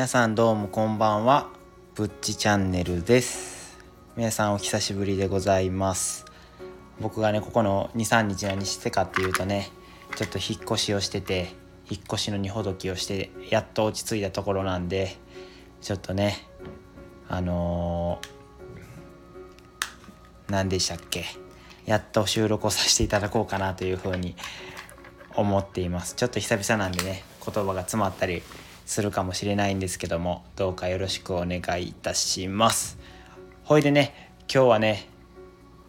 皆さんどうもこんばんは。ぶっちチャンネルです。皆さんお久しぶりでございます。僕がねここの23日何してかっていうとねちょっと引っ越しをしてて引っ越しの荷ほどきをしてやっと落ち着いたところなんでちょっとねあのー、何でしたっけ？やっと収録をさせていただこうかなというふうに思っています。ちょっと久々なんでね言葉が詰まったりするかもしれないんですけどもどうかよろしくお願いいたします。ほいでね今日はね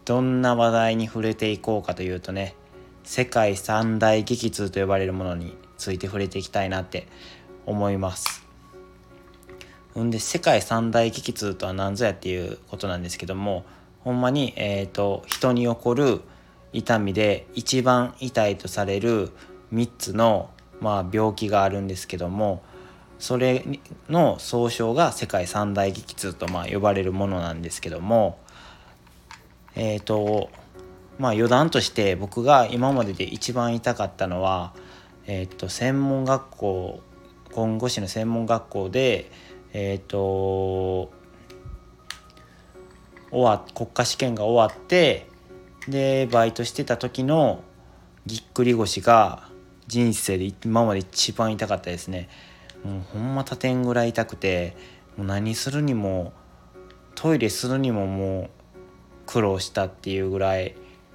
どんな話題に触れていこうかというとね世界三大激痛と呼ばれるものについて触れていきたいなって思います。んで世界三大激痛とは何ぞやっていうことなんですけどもほんまに、えーと、人に起こる痛みで一番痛いとされる3つの、まあ、病気があるんですけどもそれの総称が世界三大激痛とまあ呼ばれるものなんですけどもえっ、ー、とまあ余談として僕が今までで一番痛かったのはえっ、ー、と専門学校看護師の専門学校でえっ、ー、と終わ国家試験が終わってでバイトしてた時のぎっくり腰が人生で今まで一番痛かったですね。もうほんま他点ぐらい痛くてもう何するにもトイレするにももう苦労したっていうぐらい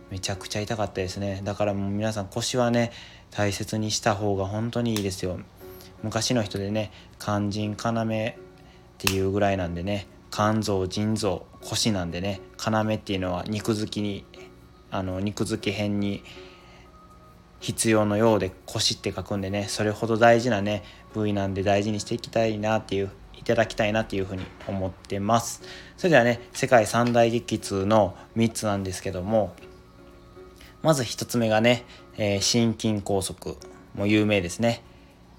めちゃくちゃ痛かったですね。だからもう皆さん腰はね大切にした方が本当にいいですよ。昔の人でね肝腎要っていうぐらいなんでね肝臓腎臓腰なんでね要っていうのは肉付きにあの肉付き辺に必要のようで腰って書くんでねそれほど大事なね部位なんで大事にしていきたいなっていういただきたいなっていうふうに思ってます。それではね世界三大激痛の3つなんですけどもまず1つ目がね、えー、心筋梗塞も有名ですね。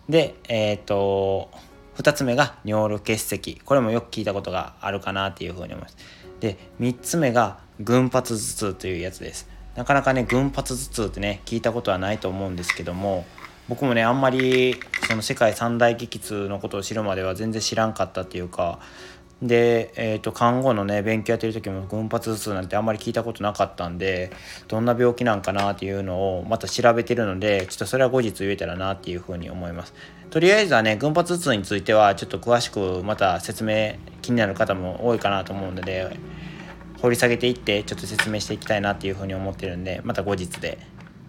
でえっ、ー、と2つ目が尿路結石。これもよく聞いたことがあるかなっていうふうに思います。で3つ目が群発頭痛というやつです。なかなかね群発頭痛ってね聞いたことはないと思うんですけども僕もねあんまりその世界三大激痛のことを知るまでは全然知らんかったっていうかで、えーと、看護のね勉強やってる時も群発頭痛なんてあんまり聞いたことなかったんでどんな病気なんかなっていうのをまた調べてるのでちょっとそれは後日言えたらなっていうふうに思います。とりあえずはね群発頭痛についてはちょっと詳しくまた説明気になる方も多いかなと思うので掘り下げていってちょっと説明していきたいなっていうふうに思ってるんでまた後日で。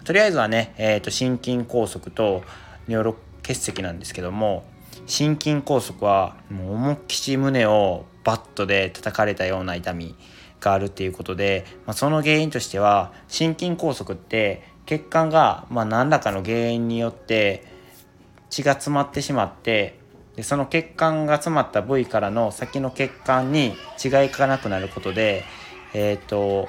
とりあえずはね、えーと、心筋梗塞と尿路結石なんですけども心筋梗塞はもう思いっきし胸をバットで叩かれたような痛みがあるっていうことで、まあ、その原因としては心筋梗塞って血管がまあ何らかの原因によって血が詰まってしまってでその血管が詰まった部位からの先の血管に血がいかなくなることでえっ、ー、と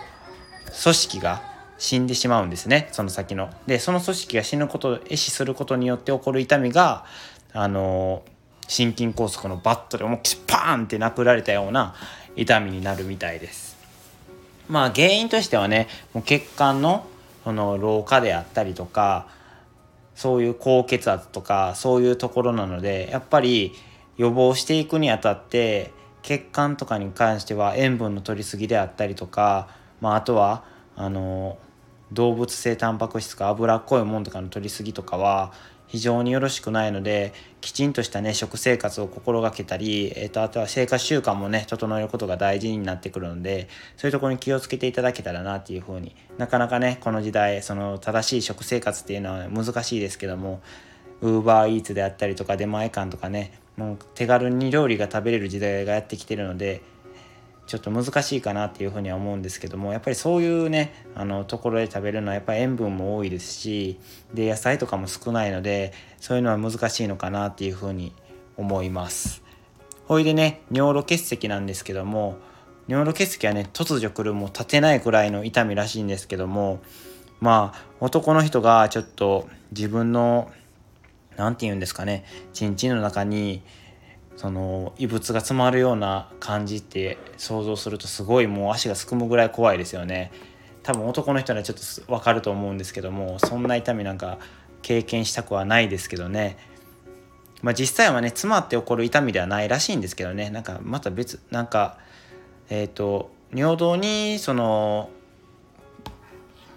組織が死んでしまうんですねその先の。でその組織が死ぬこと壊死することによって起こる痛みがあの心筋梗塞のバットで思いっきりパーンって殴られたような痛みになるみたいです。まあ原因としてはねもう血管のその老化であったりとかそういう高血圧とかそういうところなのでやっぱり予防していくにあたって血管とかに関しては塩分の摂りすぎであったりとか、まあ、あとはあの動物性タンパク質か脂っこいもんとかの摂りすぎとかは非常によろしくないのできちんとしたね食生活を心がけたり、えーと、あとは生活習慣もね整えることが大事になってくるのでそういうところに気をつけていただけたらなっていうふうになかなかねこの時代その正しい食生活っていうのは難しいですけどもウーバーイーツであったりとか出前館とかねもう手軽に料理が食べれる時代がやってきてるのでちょっと難しいかなっていうふうには思うんですけどもやっぱりそういうねあのところで食べるのはやっぱり塩分も多いですしで野菜とかも少ないのでそういうのは難しいのかなっていうふうに思います。ほいでね尿路結石なんですけども尿路結石はね突如来るもう立てないくらいの痛みらしいんですけどもまあ男の人がちょっと自分の何て言うんですかねちんちんの中にその異物が詰まるような感じって想像するとすごいもう足がすくむぐらい怖いですよね。多分男の人にはちょっと分かると思うんですけどもそんな痛みなんか経験したくはないですけどね。まあ、実際はね詰まって起こる痛みではないらしいんですけどね。なんかまた別なんかえっ、ー、と尿道にその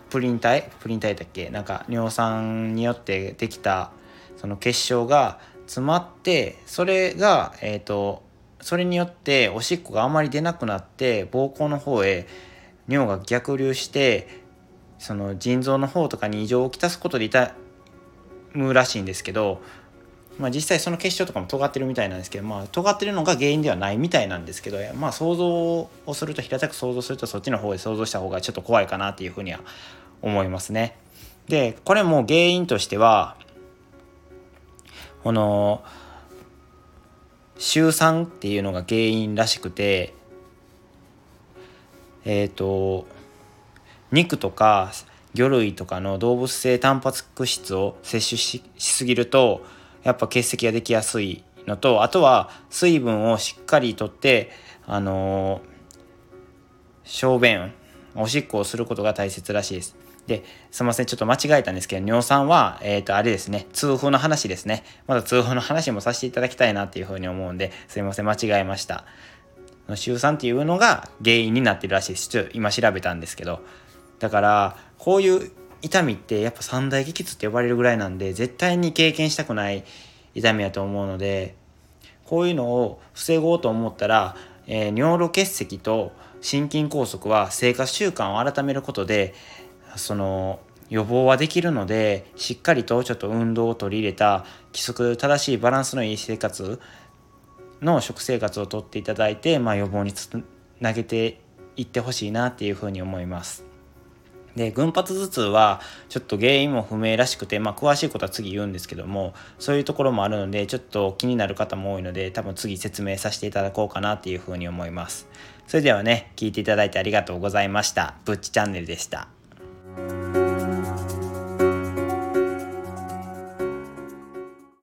プリン体プリン体だっけ？なんか尿酸によってできたその結晶が詰まってそれがえっ、ー、とそれによっておしっこがあまり出なくなって膀胱の方へ尿が逆流してその腎臓の方とかに異常をきたすことで痛むらしいんですけどまあ、実際その結晶とかも尖ってるみたいなんですけど、まあ、尖ってるのが原因ではないみたいなんですけど、まあ、想像をすると平たく想像するとそっちの方で想像した方がちょっと怖いかなっていうふうには思いますね。でこれも原因としてはこの週酸っていうのが原因らしくてえっ、ー、と肉とか魚類とかの動物性タンパク質を摂取しすぎるとやっぱ結石ができやすいのとあとは水分をしっかりとってあの、小便おしっこをすることが大切らしいです。で、すいません、ちょっと間違えたんですけど、尿酸は、えっ、ー、と、あれですね、痛風の話ですね。まだ痛風の話もさせていただきたいなっていうふうに思うんで、すいません、間違えました。の週酸っていうのが原因になってるらしいです。ちょっと今調べたんですけど。だから、こういう痛みってやっぱ三大激痛って呼ばれるぐらいなんで絶対に経験したくない痛みやと思うのでこういうのを防ごうと思ったら、えー、尿路結石と心筋梗塞は生活習慣を改めることでその予防はできるのでしっかりとちょっと運動を取り入れた規則正しいバランスのいい生活の食生活をとっていただいて、まあ、予防につなげていってほしいなっていうふうに思います。で群発頭痛はちょっと原因も不明らしくて、まあ、詳しいことは次言うんですけどもそういうところもあるのでちょっと気になる方も多いので多分次説明させていただこうかなっていうふうに思います。それではね聞いていただいてありがとうございました。ぶっちチャンネルでした。